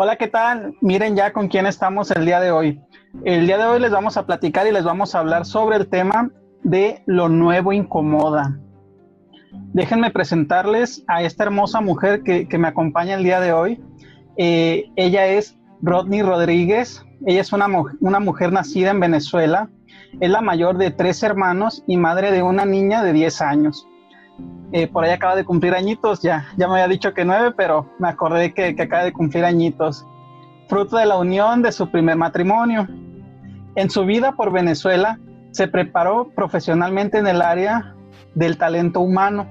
Hola, ¿qué tal? Miren ya con quién estamos el día de hoy. El día de hoy les vamos a platicar y les vamos a hablar sobre el tema de lo nuevo incomoda. Déjenme presentarles a esta hermosa mujer que, me acompaña el día de hoy. Eh, ella es Rodney Rodríguez. Ella es una, una mujer nacida en Venezuela. Es la mayor de tres hermanos y madre de una niña de 10 años. Eh, por ahí acaba de cumplir añitos, ya, ya me había dicho que nueve, pero me acordé que, que acaba de cumplir añitos. Fruto de la unión de su primer matrimonio. En su vida por Venezuela, se preparó profesionalmente en el área del talento humano,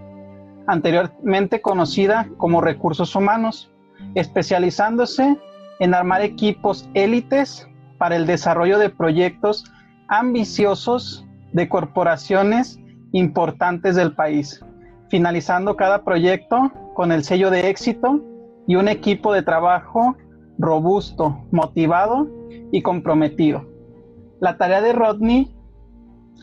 anteriormente conocida como recursos humanos, especializándose en armar equipos élites para el desarrollo de proyectos ambiciosos de corporaciones importantes del país, finalizando cada proyecto con el sello de éxito y un equipo de trabajo robusto, motivado y comprometido. La tarea de Rodney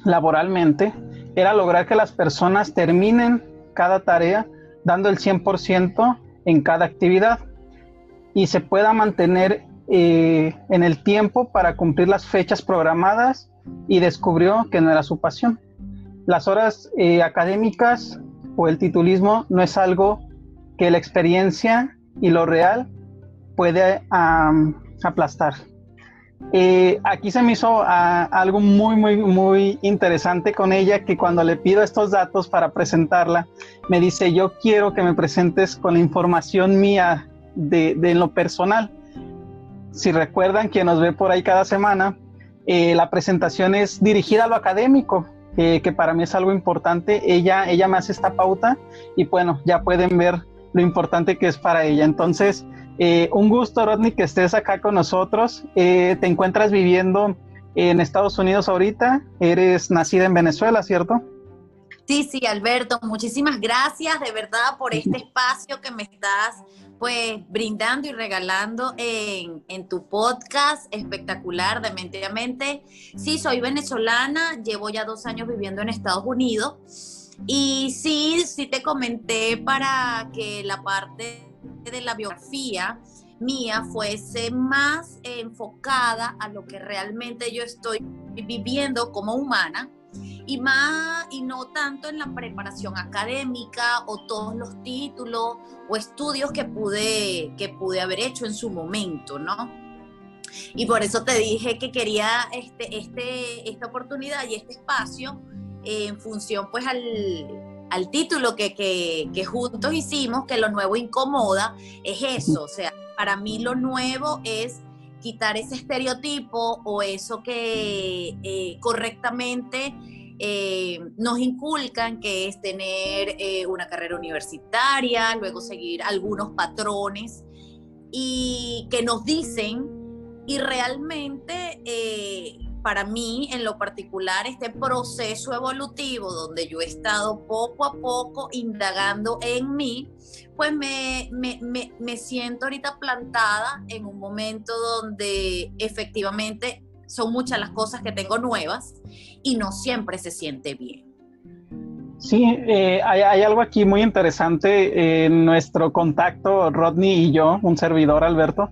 laboralmente era lograr que las personas terminen cada tarea dando el 100% en cada actividad y se pueda mantener eh, en el tiempo para cumplir las fechas programadas y descubrió que no era su pasión. Las horas eh, académicas o el titulismo no es algo que la experiencia y lo real puede aplastar. Eh, aquí se me hizo ah, algo muy, muy, muy interesante con ella, que cuando le pido estos datos para presentarla, me dice, yo quiero que me presentes con la información mía de, de lo personal. Si recuerdan, quien nos ve por ahí cada semana, eh, la presentación es dirigida a lo académico, que para mí es algo importante. Ella, ella me hace esta pauta y bueno, ya pueden ver lo importante que es para ella. Entonces, eh, un gusto, Rodney, que estés acá con nosotros. Eh, te encuentras viviendo en Estados Unidos ahorita. Eres nacida en Venezuela, ¿cierto? Sí, sí, Alberto, muchísimas gracias de verdad por este espacio que me estás pues brindando y regalando en, en, tu podcast espectacular de Mente a Mente. Sí, soy venezolana, llevo ya dos años viviendo en Estados Unidos y sí, sí te comenté para que la parte de la biografía mía fuese más enfocada a lo que realmente yo estoy viviendo como humana y más y no tanto en la preparación académica o todos los títulos o estudios que pude que pude haber hecho en su momento, ¿no? Y por eso te dije que quería este, este, esta oportunidad y este espacio en función pues al, al título que, que, juntos hicimos, que lo nuevo incomoda, es eso. O sea, para mí lo nuevo es quitar ese estereotipo o eso que eh, correctamente eh, nos inculcan, que es tener eh, una carrera universitaria, luego seguir algunos patrones y que nos dicen y realmente para mí, en lo particular, este proceso evolutivo donde yo he estado poco a poco indagando en mí, pues me, me, siento ahorita plantada en un momento donde efectivamente son muchas las cosas que tengo nuevas y no siempre se siente bien. Sí, eh, hay, hay, algo aquí muy interesante en nuestro contacto, Rodney y yo, un servidor, Alberto,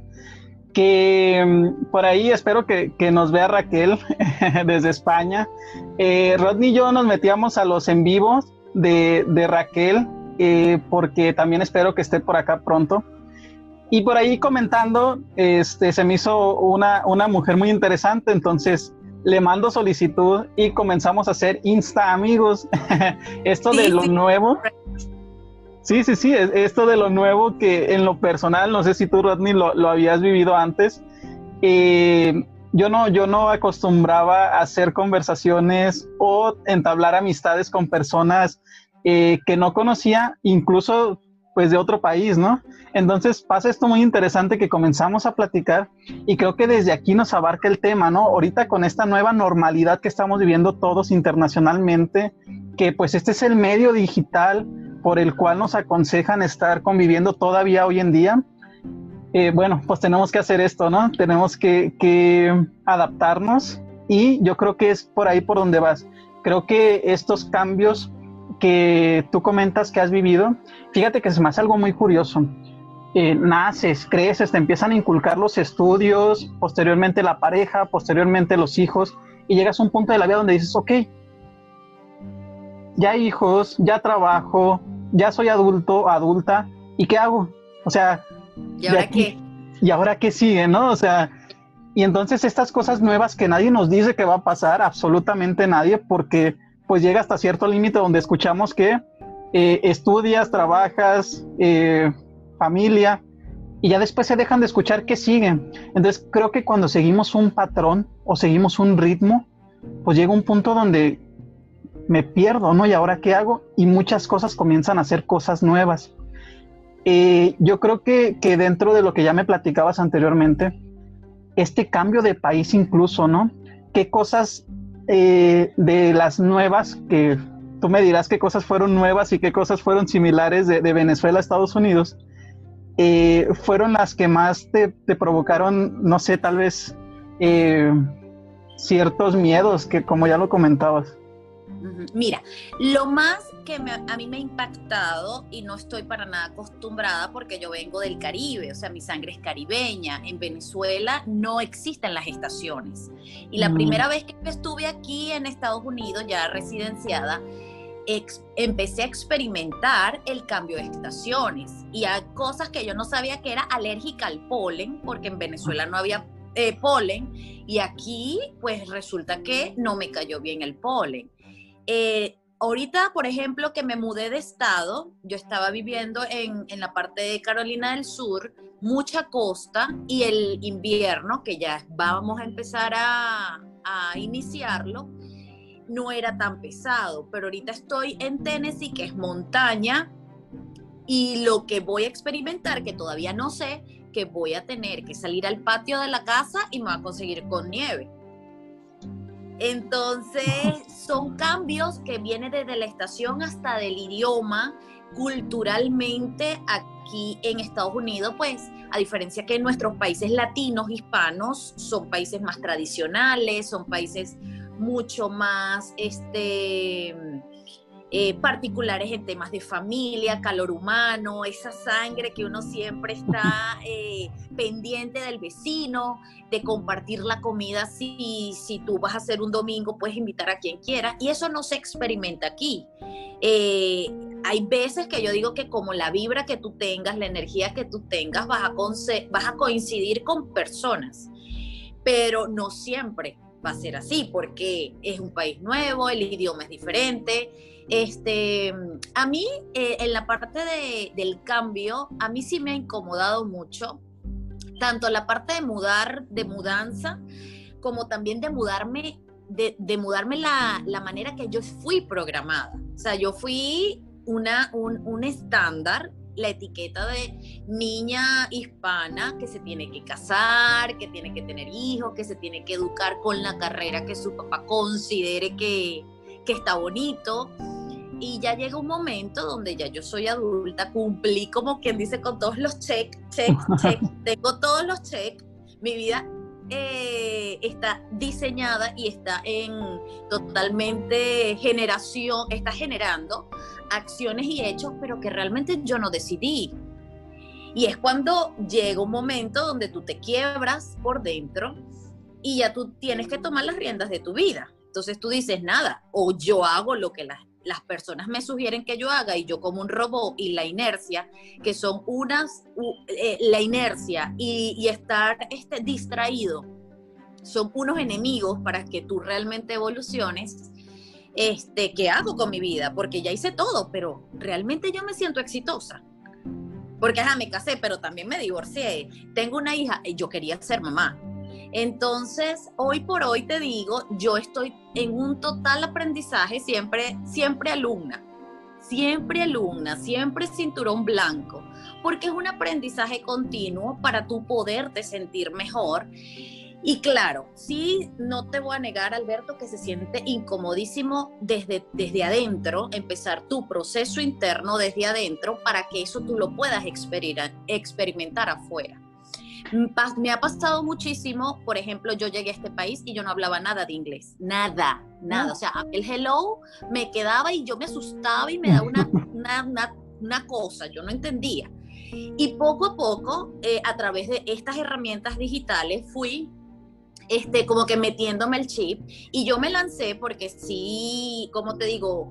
que mm, por ahí espero que, nos vea Raquel desde España. Eh, Rodney y yo nos metíamos a los en vivos de, Raquel, eh, porque también espero que esté por acá pronto. Y por ahí comentando, este, se me hizo una, una mujer muy interesante, entonces le mando solicitud y comenzamos a hacer Insta amigos. Esto de lo nuevo Sí, sí, sí, esto de lo nuevo que en lo personal, no sé si tú, Rodney, lo, habías vivido antes. Eh, yo no, yo no acostumbraba a hacer conversaciones o entablar amistades con personas eh, que no conocía, incluso pues de otro país, ¿no? Entonces pasa esto muy interesante que comenzamos a platicar y creo que desde aquí nos abarca el tema, ¿no? Ahorita con esta nueva normalidad que estamos viviendo todos internacionalmente, que pues este es el medio digital por el cual nos aconsejan estar conviviendo todavía hoy en día, eh, bueno, pues tenemos que hacer esto, ¿no? Tenemos que, adaptarnos y yo creo que es por ahí por donde vas. Creo que estos cambios que tú comentas que has vivido, fíjate que es más algo muy curioso. eh, naces, creces, te empiezan a inculcar los estudios, posteriormente la pareja, posteriormente los hijos, y llegas a un punto de la vida donde dices, ok, ya hijos, ya trabajo, ya soy adulto, adulta, ¿y qué hago? O sea, ¿y ahora qué? ¿Y ahora qué sigue, no? O sea, y entonces estas cosas nuevas que nadie nos dice que va a pasar, absolutamente nadie, porque pues llega hasta cierto límite donde escuchamos que eh, estudias, trabajas, eh, familia, y ya después se dejan de escuchar que siguen. Entonces creo que cuando seguimos un patrón o seguimos un ritmo, pues llega un punto donde me pierdo, ¿no? ¿Y ahora qué hago? Y muchas cosas comienzan a ser cosas nuevas. Eh, yo creo que, que, dentro de lo que ya me platicabas anteriormente, este cambio de país incluso, ¿no? ¿Qué cosas eh, de las nuevas, que tú me dirás qué cosas fueron nuevas y qué cosas fueron similares de, Venezuela a Estados Unidos, eh, fueron las que más te, provocaron, no sé, tal vez ciertos miedos, que como ya lo comentabas? Mira, lo más que a mí me ha impactado y no estoy para nada acostumbrada porque yo vengo del Caribe, o sea, mi sangre es caribeña. En Venezuela no existen las estaciones. Y la mm. primera vez que estuve aquí en Estados Unidos, ya residenciada, empecé a experimentar el cambio de estaciones y hay cosas que yo no sabía que era alérgica al polen, porque en Venezuela no había eh, polen y aquí pues resulta que no me cayó bien el polen. Eh, ahorita, por ejemplo, que me mudé de estado, yo estaba viviendo en, la parte de Carolina del Sur, mucha costa, y el invierno, que ya vamos a empezar a, a iniciarlo, no era tan pesado, pero ahorita estoy en Tennessee, que es montaña, y lo que voy a experimentar, que todavía no sé, que voy a tener que salir al patio de la casa y me va a conseguir con nieve. Entonces, son cambios que vienen desde la estación hasta del idioma, culturalmente aquí en Estados Unidos, pues a diferencia que en nuestros países latinos, hispanos, son países más tradicionales, son países mucho más, este, eh, particulares en temas de familia, calor humano, esa sangre que uno siempre está eh, pendiente del vecino, de compartir la comida. Si, si tú vas a hacer un domingo, puedes invitar a quien quiera. Y eso no se experimenta aquí. Eh, hay veces que yo digo que como la vibra que tú tengas, la energía que tú tengas, vas a, vas a coincidir con personas. Pero no siempre va a ser así porque es un país nuevo, el idioma es diferente este, a mí, eh, en la parte del cambio, a mí sí me ha incomodado mucho, tanto la parte de mudar, de mudanza, como también de mudarme, de, mudarme la, manera que yo fui programada. O sea, yo fui una, un, estándar la etiqueta de niña hispana que se tiene que casar, que tiene que tener hijos, que se tiene que educar con la carrera que su papá considere que, que está bonito. Y ya llega un momento donde ya yo soy adulta, cumplí como quien dice con todos los check, check, check, tengo todos los check, mi vida eh, está diseñada y está en totalmente generación, está generando acciones y hechos, pero que realmente yo no decidí. Y es cuando llega un momento donde tú te quiebras por dentro y ya tú tienes que tomar las riendas de tu vida. Entonces tú dices, nada, o yo hago lo que las las personas me sugieren que yo haga y yo como un robot y la inercia, que son unas, eh, la inercia y, estar este, distraído, son unos enemigos para que tú realmente evoluciones. Este, ¿qué hago con mi vida? Porque ya hice todo, pero realmente yo me siento exitosa. Porque, ajá, me casé, pero también me divorcié. Tengo una hija y yo quería ser mamá entonces, hoy por hoy te digo, yo estoy en un total aprendizaje, siempre, siempre alumna, siempre alumna, siempre cinturón blanco, porque es un aprendizaje continuo para tú poderte sentir mejor. Y claro, sí, no te voy a negar, Alberto, que se siente incomodísimo desde, desde adentro, empezar tu proceso interno desde adentro para que eso tú lo puedas experimentar afuera. Me ha pasado muchísimo, por ejemplo, yo llegué a este país y yo no hablaba nada de inglés, nada, nada. O sea, el hello me quedaba y yo me asustaba y me daba una, una, una, cosa, yo no entendía. Y poco a poco, eh, a través de estas herramientas digitales, fui este, como que metiéndome el chip y yo me lancé porque sí, como te digo,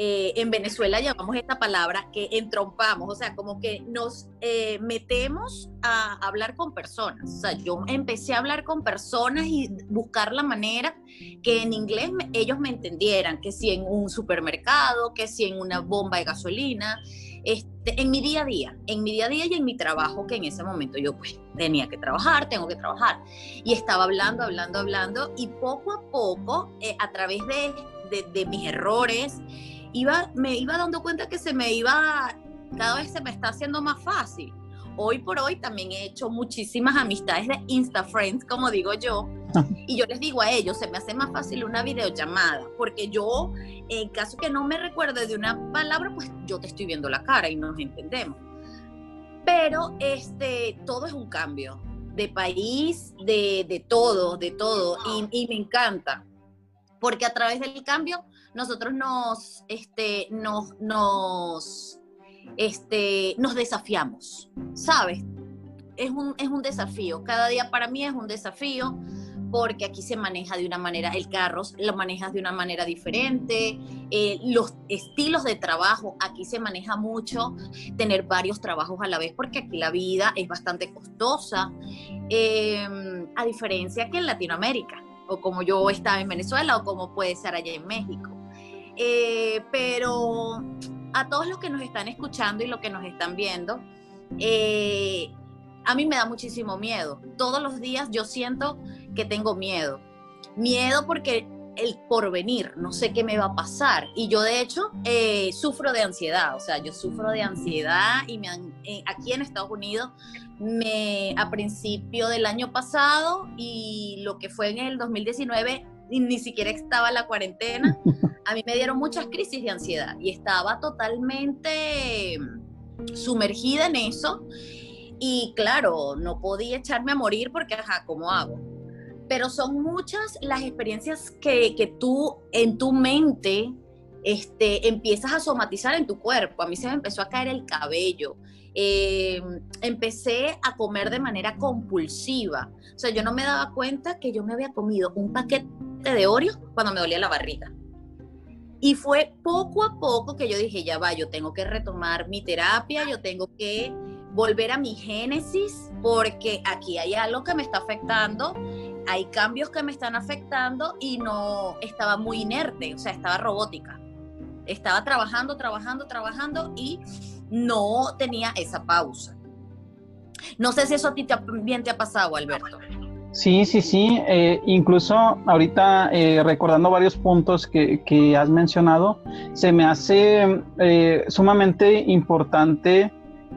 eh, en Venezuela llamamos esta palabra que entrompamos, o sea, como que nos eh, metemos a hablar con personas. O sea, yo empecé a hablar con personas y buscar la manera que en inglés ellos me entendieran, que si en un supermercado, que si en una bomba de gasolina, este, en mi día a día, en mi día a día y en mi trabajo, que en ese momento yo pues tenía que trabajar, tengo que trabajar. Y estaba hablando, hablando, hablando, y poco a poco, eh, a través de, de, de mis errores, iba, me iba dando cuenta que se me iba, cada vez se me está haciendo más fácil. Hoy por hoy también he hecho muchísimas amistades de Insta Friends, como digo yo, y yo les digo a ellos, se me hace más fácil una videollamada, porque yo, en caso que no me recuerde de una palabra, pues yo te estoy viendo la cara y nos entendemos. Pero este, todo es un cambio de país, de, de todo, de todo, y, y me encanta, porque a través del cambio nosotros nos, este, nos, nos, este, nos desafiamos, ¿sabes? Es un, es un desafío, cada día para mí es un desafío porque aquí se maneja de una manera, el carro lo manejas de una manera diferente, eh, los estilos de trabajo, aquí se maneja mucho tener varios trabajos a la vez, porque aquí la vida es bastante costosa, eh, a diferencia que en Latinoamérica, o como yo estaba en Venezuela, o como puede ser allá en México. Eh, pero a todos los que nos están escuchando y los que nos están viendo, eh, a mí me da muchísimo miedo. Todos los días yo siento que tengo miedo. Miedo porque el porvenir, no sé qué me va a pasar. Y yo de hecho eh, sufro de ansiedad, o sea, yo sufro de ansiedad y me aquí en Estados Unidos me, a principio del año pasado y lo que fue en el 2019 ni siquiera estaba la cuarentena, a mí me dieron muchas crisis de ansiedad y estaba totalmente sumergida en eso. Y claro, no podía echarme a morir porque, ajá, ¿cómo hago? Pero son muchas las experiencias que, que tú en tu mente este, empiezas a somatizar en tu cuerpo. A mí se me empezó a caer el cabello. Eh, empecé a comer de manera compulsiva. O sea, yo no me daba cuenta que yo me había comido un paquete de Oreo cuando me dolía la barriga. Y fue poco a poco que yo dije, ya va, yo tengo que retomar mi terapia, yo tengo que volver a mi génesis, porque aquí hay algo que me está afectando, hay cambios que me están afectando y no estaba muy inerte, o sea, estaba robótica. Estaba trabajando, trabajando, trabajando y no tenía esa pausa. No sé si eso a ti también te ha pasado, Alberto. Sí, sí, sí. Eh, incluso ahorita eh, recordando varios puntos que, has mencionado, se me hace eh, sumamente importante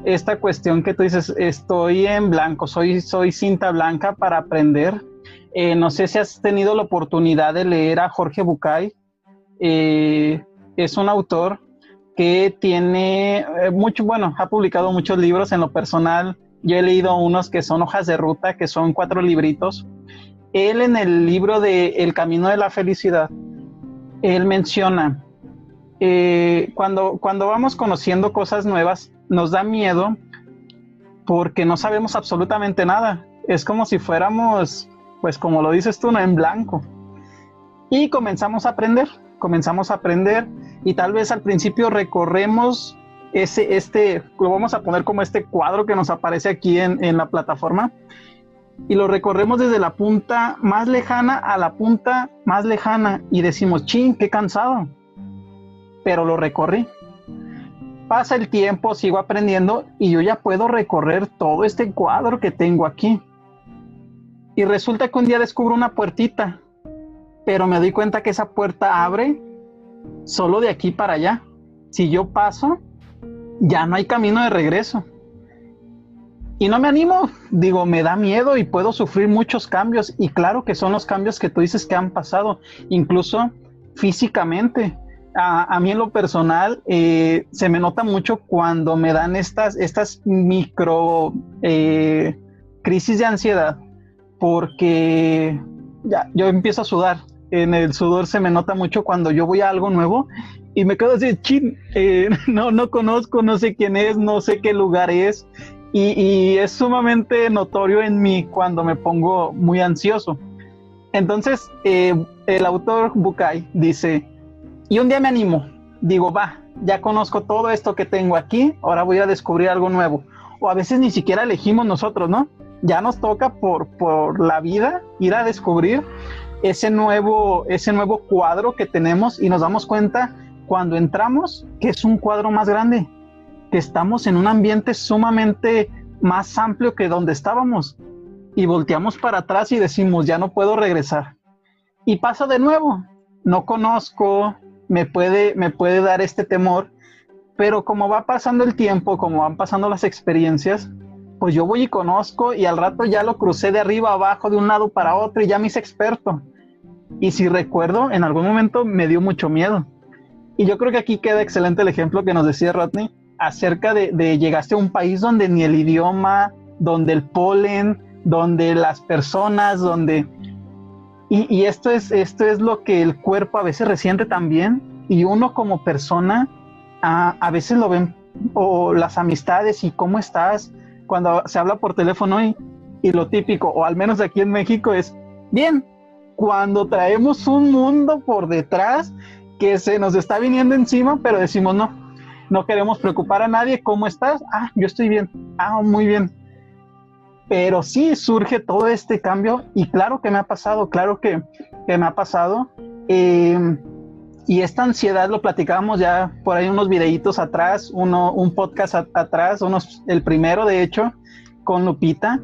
esta cuestión que tú dices, estoy en blanco, soy, soy cinta blanca para aprender. no sé si has tenido la oportunidad de leer a Jorge Bucay. es un autor que tiene mucho, bueno, ha publicado muchos libros en lo personal yo he leído unos que son hojas de ruta, que son cuatro libritos. Él en el libro de El Camino de la Felicidad, él menciona, eh, cuando, cuando vamos conociendo cosas nuevas, nos da miedo porque no sabemos absolutamente nada. Es como si fuéramos, pues como lo dices tú, en blanco. Y comenzamos a aprender, comenzamos a aprender y tal vez al principio recorremos ese, este, lo vamos a poner como este cuadro que nos aparece aquí en, en la plataforma y lo recorremos desde la punta más lejana a la punta más lejana y decimos, ching, qué cansado, pero lo recorrí. Pasa el tiempo, sigo aprendiendo y yo ya puedo recorrer todo este cuadro que tengo aquí. Y resulta que un día descubro una puertita, pero me doy cuenta que esa puerta abre solo de aquí para allá. Si yo paso, ya no hay camino de regreso. Y no me animo, digo, me da miedo y puedo sufrir muchos cambios. Y claro que son los cambios que tú dices que han pasado, incluso físicamente. A, mí en lo personal eh, se me nota mucho cuando me dan estas, estas micro eh, crisis de ansiedad, porque ya, yo empiezo a sudar en el sudor se me nota mucho cuando yo voy a algo nuevo y me quedo así, chin, eh, no, no conozco, no sé quién es, no sé qué lugar es. Y, es sumamente notorio en mí cuando me pongo muy ansioso. Entonces, eh, el autor Bukai dice, y un día me animo, digo, va, ya conozco todo esto que tengo aquí, ahora voy a descubrir algo nuevo. O a veces ni siquiera elegimos nosotros, ¿no? Ya nos toca por, por la vida ir a descubrir ese nuevo, ese nuevo cuadro que tenemos y nos damos cuenta cuando entramos que es un cuadro más grande, que estamos en un ambiente sumamente más amplio que donde estábamos y volteamos para atrás y decimos, ya no puedo regresar. Y pasa de nuevo, no conozco, me puede, me puede dar este temor, pero como va pasando el tiempo, como van pasando las experiencias, pues yo voy y conozco y al rato ya lo crucé de arriba abajo, de un lado para otro y ya me hice experto. Y si recuerdo, en algún momento me dio mucho miedo. Y yo creo que aquí queda excelente el ejemplo que nos decía Rodney acerca de, de llegaste a un país donde ni el idioma, donde el polen, donde las personas, donde... Y, esto, es, esto es lo que el cuerpo a veces resiente también y uno como persona a, a veces lo ven, o las amistades y cómo estás cuando se habla por teléfono y, lo típico, o al menos aquí en México es, bien, cuando traemos un mundo por detrás que se nos está viniendo encima, pero decimos no, no queremos preocupar a nadie, ¿cómo estás? Ah, yo estoy bien, ah, muy bien. Pero sí surge todo este cambio y claro que me ha pasado, claro que, que me ha pasado. Eh, y esta ansiedad lo platicábamos ya por ahí unos videitos atrás, uno, un podcast atrás, unos, el primero de hecho, con Lupita,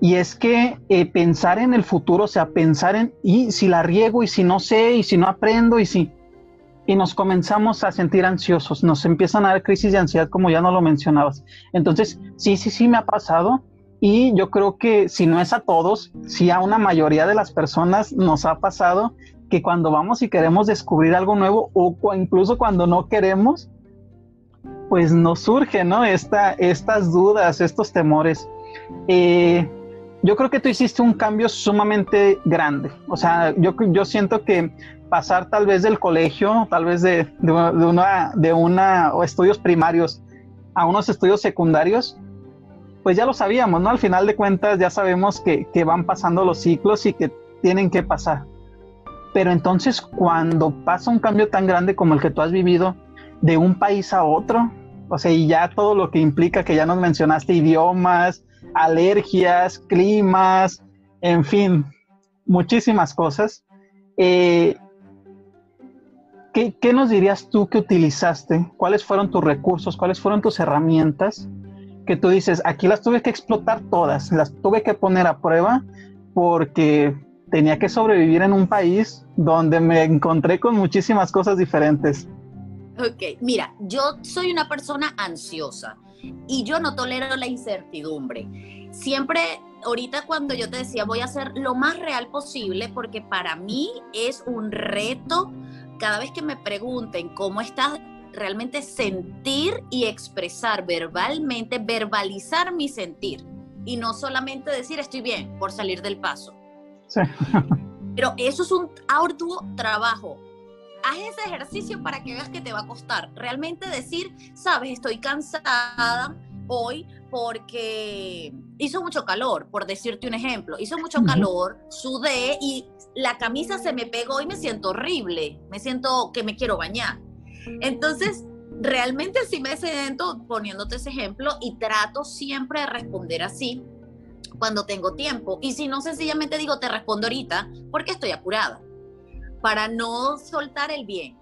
y es que eh, pensar en el futuro, o sea, pensar en, y si la riego, y si no sé, y si no aprendo, y si... Y nos comenzamos a sentir ansiosos, nos empiezan a dar crisis de ansiedad, como ya no lo mencionabas. Entonces, sí, sí, sí me ha pasado. Y yo creo que si no es a todos, sí a una mayoría de las personas nos ha pasado que cuando vamos y queremos descubrir algo nuevo o incluso cuando no queremos, pues nos surge, ¿no? Esta, estas dudas, estos temores. Eh, yo creo que tú hiciste un cambio sumamente grande. O sea, yo, yo siento que pasar tal vez del colegio, tal vez de, de, una, de una, o estudios primarios a unos estudios secundarios, pues ya lo sabíamos, ¿no? Al final de cuentas ya sabemos que, que van pasando los ciclos y que tienen que pasar. Pero entonces cuando pasa un cambio tan grande como el que tú has vivido de un país a otro, o sea, y ya todo lo que implica que ya nos mencionaste, idiomas, alergias, climas, en fin, muchísimas cosas. Eh, ¿qué, nos dirías tú que utilizaste? ¿Cuáles fueron tus recursos? ¿Cuáles fueron tus herramientas? Que tú dices, aquí las tuve que explotar todas, las tuve que poner a prueba porque tenía que sobrevivir en un país donde me encontré con muchísimas cosas diferentes. Ok, mira, yo soy una persona ansiosa y yo no tolero la incertidumbre. Siempre, ahorita cuando yo te decía, voy a hacer lo más real posible porque para mí es un reto cada vez que me pregunten cómo estás, realmente sentir y expresar verbalmente, verbalizar mi sentir y no solamente decir estoy bien por salir del paso. Pero eso es un arduo trabajo haz ese ejercicio para que veas que te va a costar. Realmente decir, sabes, estoy cansada hoy porque hizo mucho calor, por decirte un ejemplo. Hizo mucho calor, sudé y la camisa se me pegó y me siento horrible. Me siento que me quiero bañar. Entonces, realmente sí me siento poniéndote ese ejemplo y trato siempre de responder así cuando tengo tiempo. Y si no, sencillamente digo, te respondo ahorita porque estoy apurada para no soltar el bien.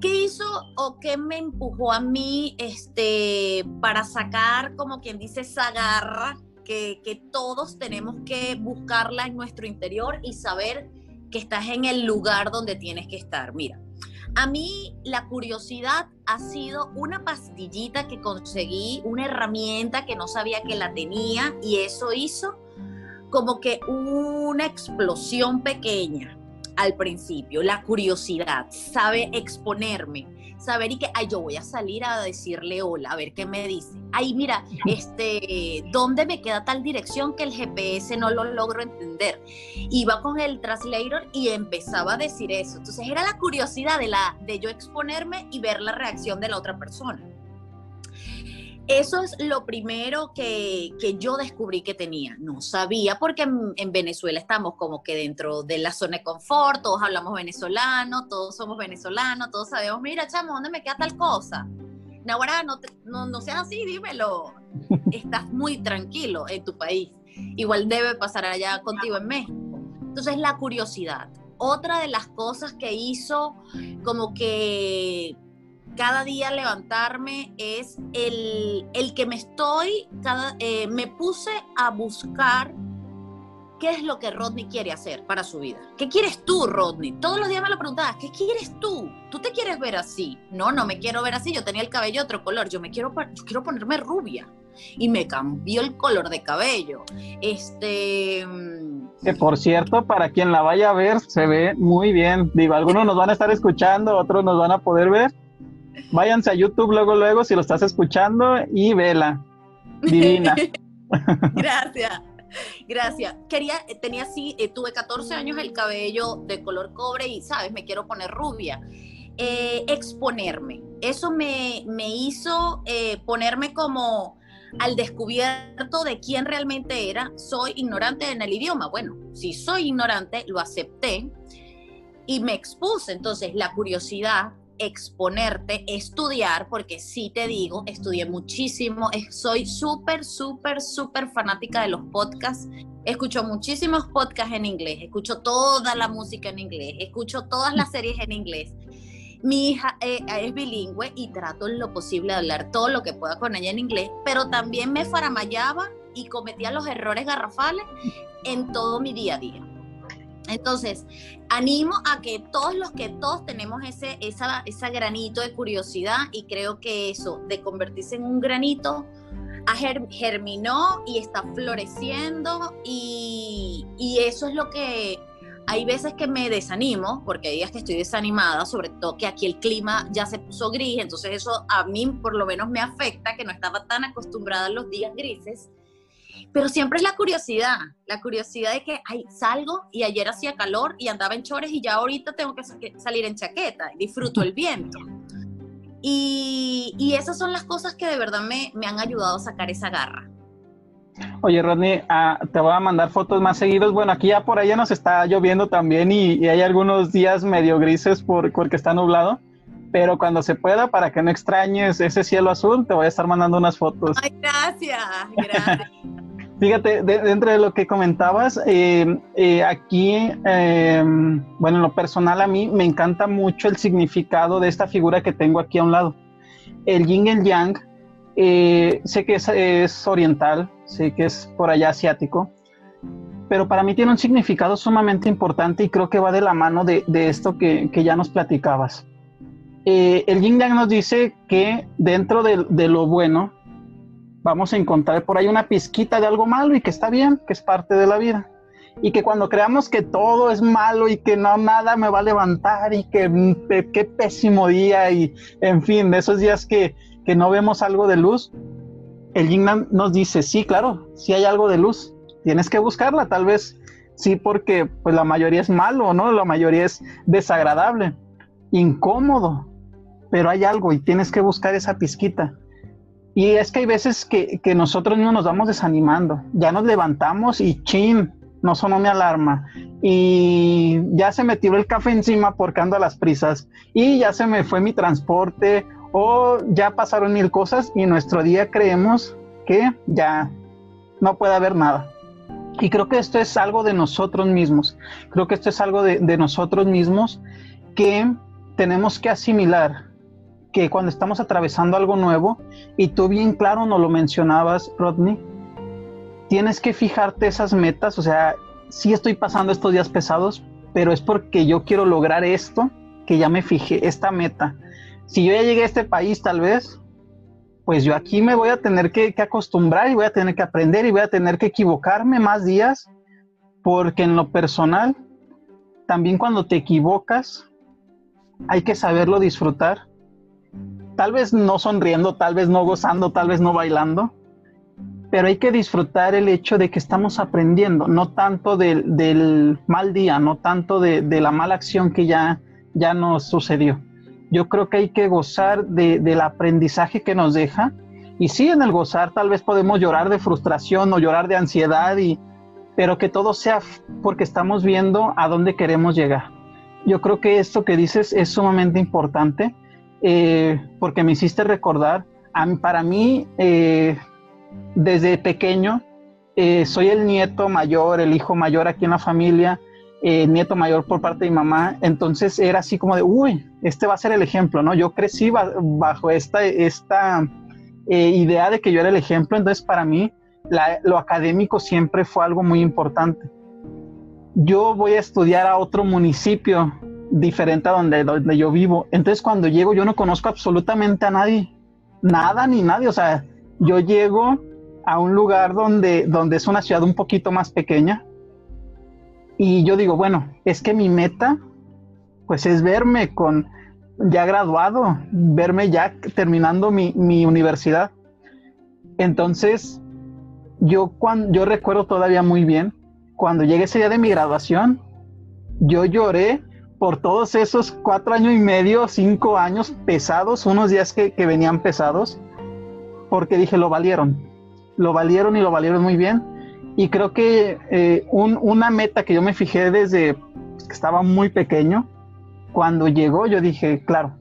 ¿Qué hizo o qué me empujó a mí este, para sacar, como quien dice, esa garra que, que todos tenemos que buscarla en nuestro interior y saber que estás en el lugar donde tienes que estar? Mira, a mí la curiosidad ha sido una pastillita que conseguí, una herramienta que no sabía que la tenía y eso hizo como que una explosión pequeña al principio, la curiosidad, sabe exponerme, saber y que, ay, yo voy a salir a decirle hola, a ver qué me dice. Ay, mira, este, ¿dónde me queda tal dirección que el GPS no lo logro entender? Iba con el translator y empezaba a decir eso. Entonces era la curiosidad de, la, de yo exponerme y ver la reacción de la otra persona. Eso es lo primero que, yo descubrí que tenía. No sabía porque en, Venezuela estamos como que dentro de la zona de confort, todos hablamos venezolano, todos somos venezolanos, todos sabemos, mira, chamo, ¿dónde me queda tal cosa? Nahuara, no, no, no seas así, dímelo. Estás muy tranquilo en tu país. Igual debe pasar allá contigo en México. Entonces, la curiosidad. Otra de las cosas que hizo como que cada día levantarme es el, que me estoy, cada, eh, me puse a buscar qué es lo que Rodney quiere hacer para su vida. ¿Qué quieres tú, Rodney? Todos los días me lo preguntabas, ¿qué quieres tú? ¿Tú te quieres ver así? No, no me quiero ver así, yo tenía el cabello otro color, yo me quiero, yo quiero ponerme rubia. Y me cambió el color de cabello. Este... Mm, que por cierto, para quien la vaya a ver, se ve muy bien. Digo, algunos nos van a estar escuchando, otros nos van a poder ver Váyanse a YouTube luego, luego, si lo estás escuchando y vela. Divina. Gracias. Gracias. Quería, tenía así, eh, tuve 14 años el cabello de color cobre y, sabes, me quiero poner rubia. Eh, exponerme. Eso me, me hizo eh, ponerme como al descubierto de quién realmente era. Soy ignorante en el idioma. Bueno, si soy ignorante, lo acepté y me expuse. Entonces, la curiosidad exponerte, estudiar, porque sí te digo, estudié muchísimo, soy súper, súper, súper fanática de los podcasts, escucho muchísimos podcasts en inglés, escucho toda la música en inglés, escucho todas las series en inglés. Mi hija eh, es bilingüe y trato en lo posible de hablar todo lo que pueda con ella en inglés, pero también me faramayaba y cometía los errores garrafales en todo mi día a día. Entonces, animo a que todos los que todos tenemos ese esa, esa granito de curiosidad y creo que eso de convertirse en un granito germinó y está floreciendo y, y eso es lo que hay veces que me desanimo, porque hay días que estoy desanimada, sobre todo que aquí el clima ya se puso gris, entonces eso a mí por lo menos me afecta, que no estaba tan acostumbrada a los días grises. Pero siempre es la curiosidad, la curiosidad de que ay, salgo y ayer hacía calor y andaba en chores y ya ahorita tengo que salir en chaqueta, disfruto el viento. Y, y esas son las cosas que de verdad me, me han ayudado a sacar esa garra. Oye, Rodney, ah, te voy a mandar fotos más seguidos. Bueno, aquí ya por allá nos está lloviendo también y, y hay algunos días medio grises por, porque está nublado. Pero cuando se pueda, para que no extrañes ese cielo azul, te voy a estar mandando unas fotos. Ay, gracias, gracias. Fíjate, dentro de lo que comentabas, eh, eh, aquí, eh, bueno, en lo personal a mí me encanta mucho el significado de esta figura que tengo aquí a un lado. El yin y el yang, sé que es, oriental, sé que es por allá asiático, pero para mí tiene un significado sumamente importante y creo que va de la mano de, esto que, ya nos platicabas. el yin yang nos dice que dentro de lo bueno, vamos a encontrar por ahí una pizquita de algo malo y que está bien, que es parte de la vida. Y que cuando creamos que todo es malo y que no nada me va a levantar y que mm, qué pésimo día y en fin, de esos días que, que no vemos algo de luz, el Yin nos dice, sí, claro, sí hay algo de luz, tienes que buscarla, tal vez sí, porque pues la mayoría es malo, ¿no? La mayoría es desagradable, incómodo, pero hay algo y tienes que buscar esa pizquita. Y es que hay veces que, nosotros mismos nos vamos desanimando. Ya nos levantamos y chin, no sonó mi alarma. Y ya se me tiró el café encima porque ando a las prisas. Y ya se me fue mi transporte. O ya pasaron mil cosas y nuestro día creemos que ya no puede haber nada. Y creo que esto es algo de nosotros mismos. Creo que esto es algo de nosotros mismos que tenemos que asimilar cuando estamos atravesando algo nuevo, y tú bien claro no lo mencionabas, Rodney, tienes que fijarte esas metas, o sea, sí estoy pasando estos días pesados, pero es porque yo quiero lograr esto, que ya me fijé, esta meta. Si yo ya llegué a este país tal vez, pues yo aquí me voy a tener que, que acostumbrar y voy a tener que aprender y voy a tener que equivocarme más días, porque en lo personal, también cuando te equivocas, hay que saberlo disfrutar tal vez no sonriendo, tal vez no gozando, tal vez no bailando, pero hay que disfrutar el hecho de que estamos aprendiendo, no tanto del, mal día, no tanto de, la mala acción que ya, ya nos sucedió. Yo creo que hay que gozar del aprendizaje que nos deja. Y sí, en el gozar tal vez podemos llorar de frustración o llorar de ansiedad, y, pero que todo sea porque estamos viendo a dónde queremos llegar. Yo creo que esto que dices es sumamente importante eh, porque me hiciste recordar, para mí, eh, desde pequeño, eh, soy el nieto mayor, el hijo mayor aquí en la familia, nieto mayor por parte de mi mamá, entonces era así como de, uy, este va a ser el ejemplo, ¿no? Yo crecí bajo esta, esta idea de que yo era el ejemplo, entonces para mí lo académico siempre fue algo muy importante. Yo voy a estudiar a otro municipio diferente a donde, donde yo vivo. Entonces cuando llego yo no conozco absolutamente a nadie, nada ni nadie. O sea, yo llego a un lugar donde, donde es una ciudad un poquito más pequeña y yo digo, bueno, es que mi meta pues es verme con ya graduado, verme ya terminando mi, mi universidad. Entonces, yo, cuando, yo recuerdo todavía muy bien, cuando llegué ese día de mi graduación, yo lloré por todos esos cuatro años y medio, cinco años pesados, unos días que, venían pesados, porque dije, lo valieron, lo valieron y lo valieron muy bien. Y creo que eh, una meta que yo me fijé desde que estaba muy pequeño, cuando llegó yo dije, claro,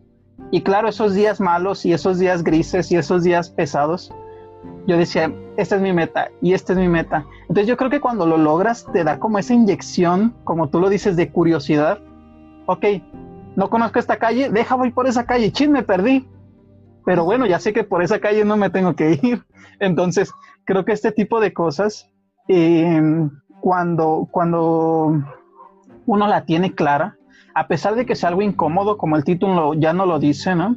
y claro, esos días malos y esos días grises y esos días pesados, yo decía, esta es mi meta y esta es mi meta. Entonces yo creo que cuando lo logras te da como esa inyección, como tú lo dices, de curiosidad ok, no conozco esta calle, deja voy por esa calle, chin, me perdí. Pero bueno, ya sé que por esa calle no me tengo que ir. Entonces, creo que este tipo de cosas, em, cuando, cuando uno la tiene clara, a pesar de que sea algo incómodo, como el título ya no lo dice, ¿no?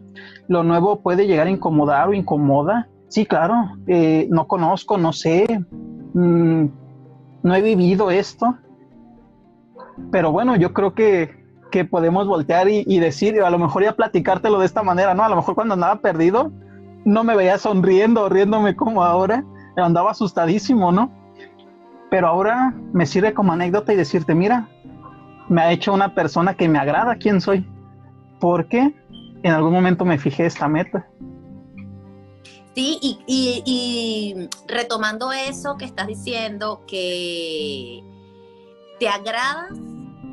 Lo nuevo puede llegar a incomodar o incomoda. Sí, claro, eh, no conozco, no sé, mm, no he vivido esto. Pero bueno, yo creo que que podemos voltear y, decir, a lo mejor ya platicártelo de esta manera, ¿no? A lo mejor cuando andaba perdido, no me veía sonriendo, riéndome como ahora, andaba asustadísimo, ¿no? Pero ahora me sirve como anécdota y decirte, mira, me ha hecho una persona que me agrada quién soy, porque en algún momento me fijé esta meta. Sí, y, y retomando eso que estás diciendo, que te agrada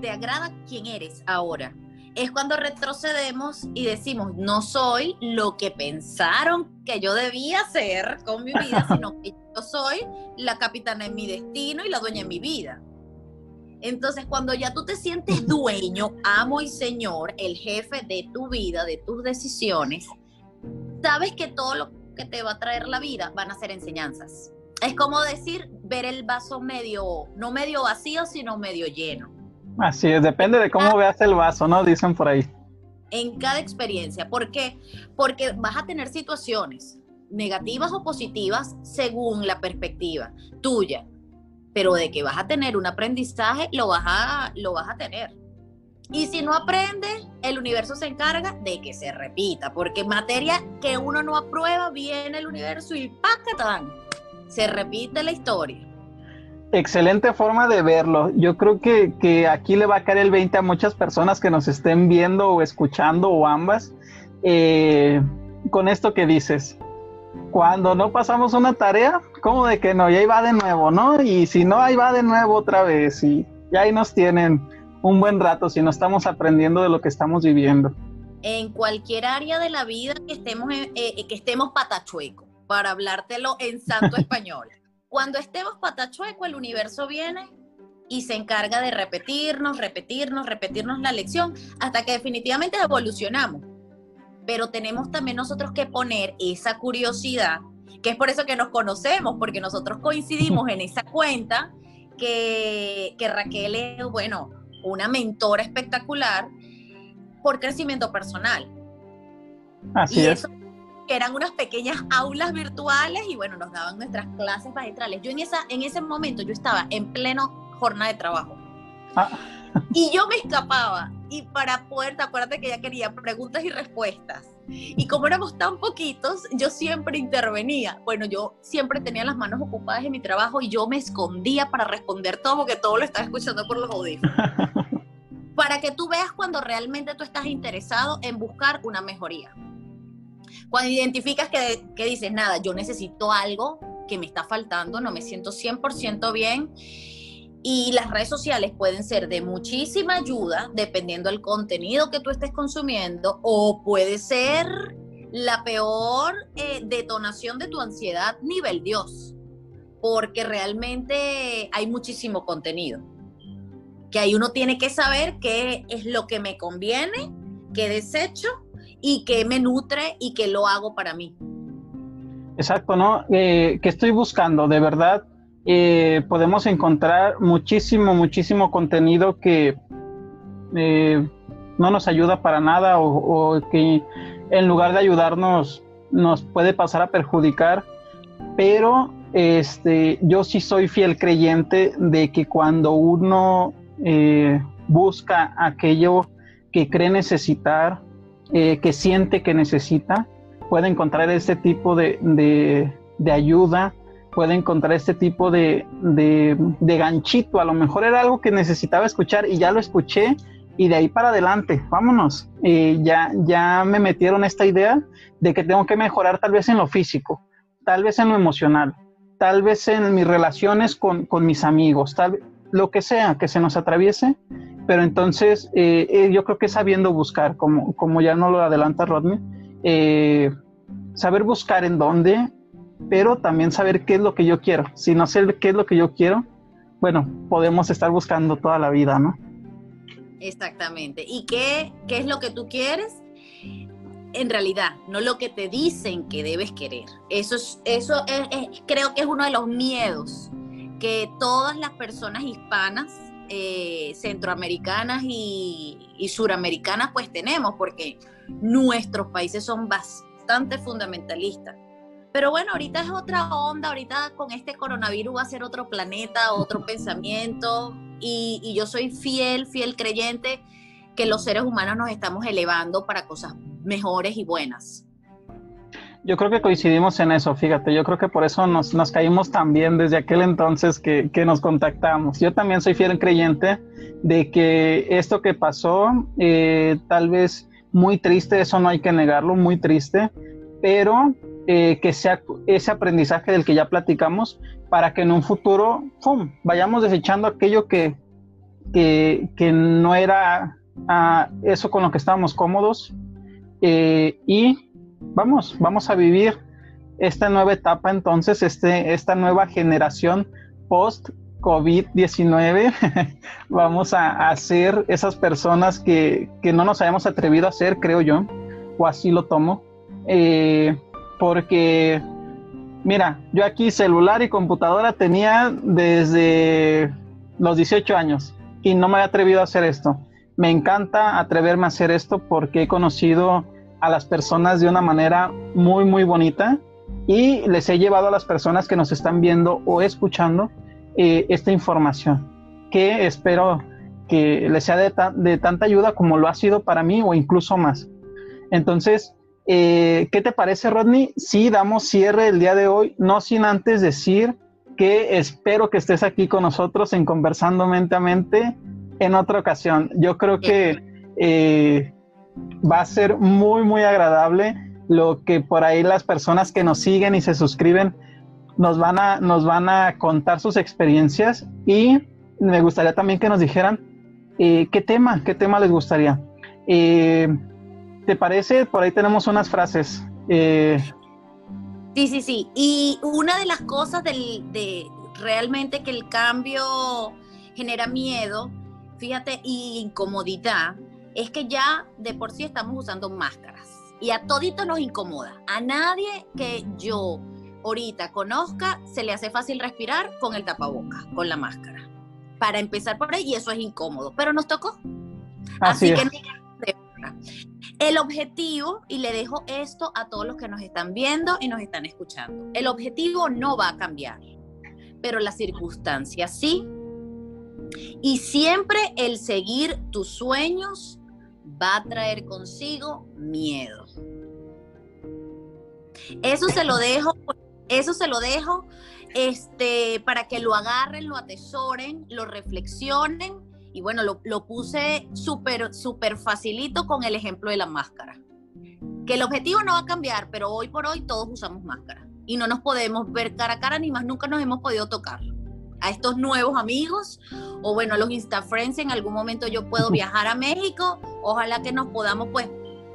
te agrada quién eres ahora. Es cuando retrocedemos y decimos, no soy lo que pensaron que yo debía ser con mi vida, sino que yo soy la capitana en mi destino y la dueña en mi vida. Entonces, cuando ya tú te sientes dueño, amo y señor, el jefe de tu vida, de tus decisiones, sabes que todo lo que te va a traer la vida van a ser enseñanzas. Es como decir, ver el vaso medio, no medio vacío, sino medio lleno. Así es, depende de cómo veas el vaso, ¿no? Dicen por ahí. En cada experiencia. ¿Por qué? Porque vas a tener situaciones negativas o positivas según la perspectiva tuya. Pero de que vas a tener un aprendizaje, lo vas a, lo vas a tener. Y si no aprendes, el universo se encarga de que se repita, porque materia que uno no aprueba, viene el universo y ¡pacatán! Se repite la historia. Excelente forma de verlo. Yo creo que, aquí le va a caer el 20 a muchas personas que nos estén viendo o escuchando o ambas. Eh, con esto que dices, cuando no pasamos una tarea, como de que no, y ahí va de nuevo, ¿no? Y si no, ahí va de nuevo otra vez. Y, ahí nos tienen un buen rato si no estamos aprendiendo de lo que estamos viviendo. En cualquier área de la vida que estemos, eh, que estemos patachueco, para hablártelo en santo español. Cuando estemos patachueco, el universo viene y se encarga de repetirnos, repetirnos, repetirnos la lección hasta que definitivamente evolucionamos. Pero tenemos también nosotros que poner esa curiosidad, que es por eso que nos conocemos, porque nosotros coincidimos en esa cuenta, que, Raquel es, bueno, una mentora espectacular por crecimiento personal. Así es que eran unas pequeñas aulas virtuales y bueno, nos daban nuestras clases magistrales. Yo en, esa, en ese momento yo estaba en pleno jornada de trabajo. Ah. Y yo me escapaba y para poder, te acuérdate que ella quería preguntas y respuestas. Y como éramos tan poquitos, yo siempre intervenía. Bueno, yo siempre tenía las manos ocupadas en mi trabajo y yo me escondía para responder todo porque todo lo estaba escuchando por los audífonos. para que tú veas cuando realmente tú estás interesado en buscar una mejoría. Cuando identificas que, que dices, nada, yo necesito algo que me está faltando, no me siento 100% bien. Y las redes sociales pueden ser de muchísima ayuda dependiendo del contenido que tú estés consumiendo o puede ser la peor eh, detonación de tu ansiedad nivel Dios, porque realmente hay muchísimo contenido. Que ahí uno tiene que saber qué es lo que me conviene, qué desecho y qué me nutre y qué lo hago para mí. Exacto, ¿no? Eh, que estoy buscando, de verdad, eh, podemos encontrar muchísimo, muchísimo contenido que eh, no nos ayuda para nada o, que en lugar de ayudarnos nos puede pasar a perjudicar, pero este, yo sí soy fiel creyente de que cuando uno busca aquello que cree necesitar, que siente que necesita, puede encontrar este tipo de, ayuda, puede encontrar este tipo de, ganchito. A lo mejor era algo que necesitaba escuchar y ya lo escuché y de ahí para adelante, vámonos. Eh, ya, ya me metieron esta idea de que tengo que mejorar tal vez en lo físico, tal vez en lo emocional, tal vez en mis relaciones con, mis amigos, tal lo que sea que se nos atraviese, pero entonces eh, eh, yo creo que sabiendo buscar, como, como ya no lo adelanta Rodney, eh, saber buscar en dónde, pero también saber qué es lo que yo quiero. Si no sé qué es lo que yo quiero, bueno, podemos estar buscando toda la vida, ¿no? Exactamente. ¿Y qué, qué es lo que tú quieres? En realidad, no lo que te dicen que debes querer. Eso, es, eso creo que es uno de los miedos que todas las personas hispanas, eh, centroamericanas y, y suramericanas pues tenemos, porque nuestros países son bastante fundamentalistas. Pero bueno, ahorita es otra onda, ahorita con este coronavirus va a ser otro planeta, otro pensamiento, y, yo soy fiel, fiel creyente que los seres humanos nos estamos elevando para cosas mejores y buenas. Yo creo que coincidimos en eso, fíjate, yo creo que por eso nos, nos caímos también desde aquel entonces que, que, nos contactamos. Yo también soy fiel creyente de que esto que pasó, eh, tal vez muy triste, eso no hay que negarlo, muy triste, pero eh, que sea ese aprendizaje del que ya platicamos para que en un futuro ¡pum! vayamos desechando aquello que, que, no era ah, eso con lo que estábamos cómodos eh, y vamos, vamos a vivir esta nueva etapa entonces, este, esta nueva generación post COVID-19, vamos a, ser esas personas que, no nos hayamos atrevido a ser, creo yo, o así lo tomo, eh, porque, mira, yo aquí celular y computadora tenía desde los 18 años y no me había atrevido a hacer esto. Me encanta atreverme a hacer esto porque he conocido a las personas de una manera muy, muy bonita y les he llevado a las personas que nos están viendo o escuchando eh, esta información, que espero que les sea de, tanta ayuda como lo ha sido para mí o incluso más. Entonces, eh, ¿qué te parece, Rodney? Si damos cierre el día de hoy, no sin antes decir que espero que estés aquí con nosotros en Conversando Mente a Mente en otra ocasión. Yo creo que eh, va a ser muy, muy agradable lo que por ahí las personas que nos siguen y se suscriben nos van a, nos van a contar sus experiencias y me gustaría también que nos dijeran eh, qué tema, qué tema les gustaría. Eh, ¿Te parece? Por ahí tenemos unas frases. Eh, sí, sí, sí. Y una de las cosas del, de realmente que el cambio genera miedo, fíjate, y incomodidad, es que ya de por sí estamos usando máscaras. Y a todito nos incomoda. A nadie que yo ahorita conozca, se le hace fácil respirar con el tapaboca, con la máscara. Para empezar por ahí, y eso es incómodo, pero nos tocó. Así, que el objetivo, y le dejo esto a todos los que nos están viendo y nos están escuchando, el objetivo no va a cambiar, pero las circunstancias sí. Y siempre el seguir tus sueños va a traer consigo miedo. Eso se lo dejo, eso se lo dejo este, para que lo agarren, lo atesoren, lo reflexionen. Y bueno, lo, lo puse súper, súper facilito con el ejemplo de la máscara. Que el objetivo no va a cambiar, pero hoy por hoy todos usamos máscara. Y no nos podemos ver cara a cara, ni más nunca nos hemos podido tocar. A estos nuevos amigos, o bueno, a los Insta Friends, en algún momento yo puedo viajar a México. Ojalá que nos podamos, pues,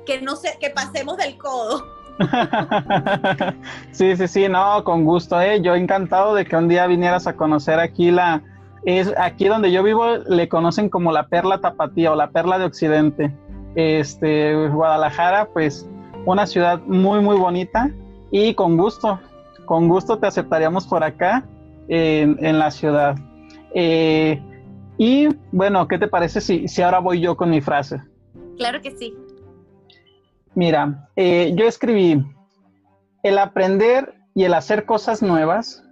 que no sé, que pasemos del codo. sí, sí, sí, no, con gusto, eh. Yo encantado de que un día vinieras a conocer aquí la, es aquí donde yo vivo, le conocen como la perla tapatía o la perla de Occidente. Este, Guadalajara, pues, una ciudad muy, muy bonita y con gusto, con gusto te aceptaríamos por acá en, la ciudad. Eh, y bueno, ¿qué te parece si, si ahora voy yo con mi frase? Claro que sí. Mira, eh, yo escribí, el aprender y el hacer cosas nuevas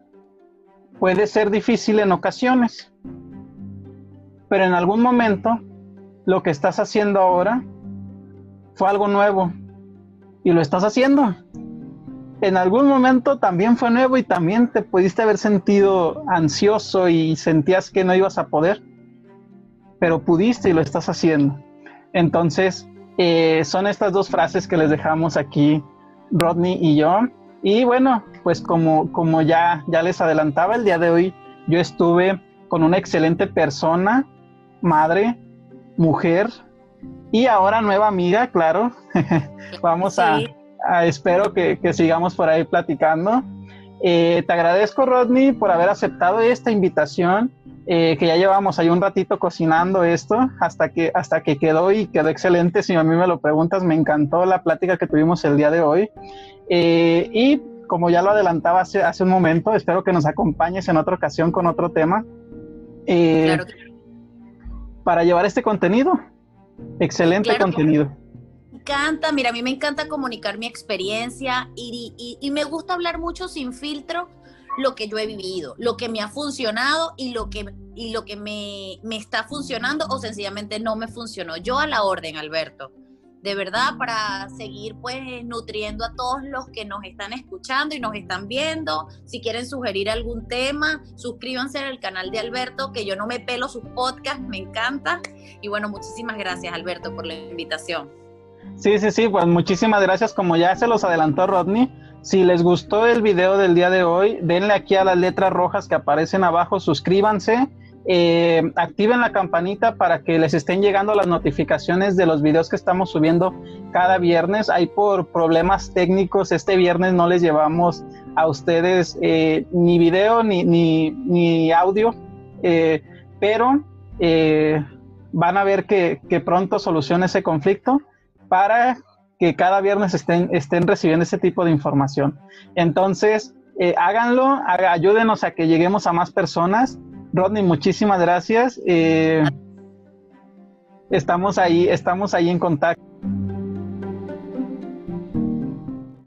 puede ser difícil en ocasiones, pero en algún momento lo que estás haciendo ahora fue algo nuevo y lo estás haciendo. En algún momento también fue nuevo y también te pudiste haber sentido ansioso y sentías que no ibas a poder, pero pudiste y lo estás haciendo. Entonces, eh, son estas dos frases que les dejamos aquí, Rodney y yo. Y bueno, pues como, como ya, ya les adelantaba, el día de hoy yo estuve con una excelente persona, madre, mujer y ahora nueva amiga, claro. Vamos a, espero que, que, sigamos por ahí platicando. Eh, te agradezco, Rodney, por haber aceptado esta invitación eh, que ya llevamos ahí un ratito cocinando esto hasta que, hasta que quedó y quedó excelente. Si a mí me lo preguntas, me encantó la plática que tuvimos el día de hoy. Eh, y como ya lo adelantaba hace, hace, un momento, espero que nos acompañes en otra ocasión con otro tema. Eh, para llevar este contenido. Excelente contenido. Me encanta, mira, a mí me encanta comunicar mi experiencia y, me gusta hablar mucho sin filtro lo que yo he vivido, lo que me ha funcionado y lo que, y lo que me, me está funcionando o sencillamente no me funcionó. Yo a la orden, Alberto de verdad para seguir pues nutriendo a todos los que nos están escuchando y nos están viendo. Si quieren sugerir algún tema, suscríbanse al canal de Alberto, que yo no me pelo sus podcasts, me encanta. Y bueno, muchísimas gracias Alberto por la invitación. Sí, sí, sí, pues muchísimas gracias. Como ya se los adelantó Rodney, si les gustó el video del día de hoy, denle aquí a las letras rojas que aparecen abajo, suscríbanse, eh, activen la campanita para que les estén llegando las notificaciones de los videos que estamos subiendo cada viernes. Hay por problemas técnicos, este viernes no les llevamos a ustedes eh, ni video ni, ni, audio, eh, pero van a ver que, que pronto solucione ese conflicto para que cada viernes estén, estén recibiendo ese tipo de información. Entonces, eh, háganlo, ayúdenos a que lleguemos a más personas. Rodney, muchísimas gracias. Eh, estamos ahí, estamos ahí en contacto.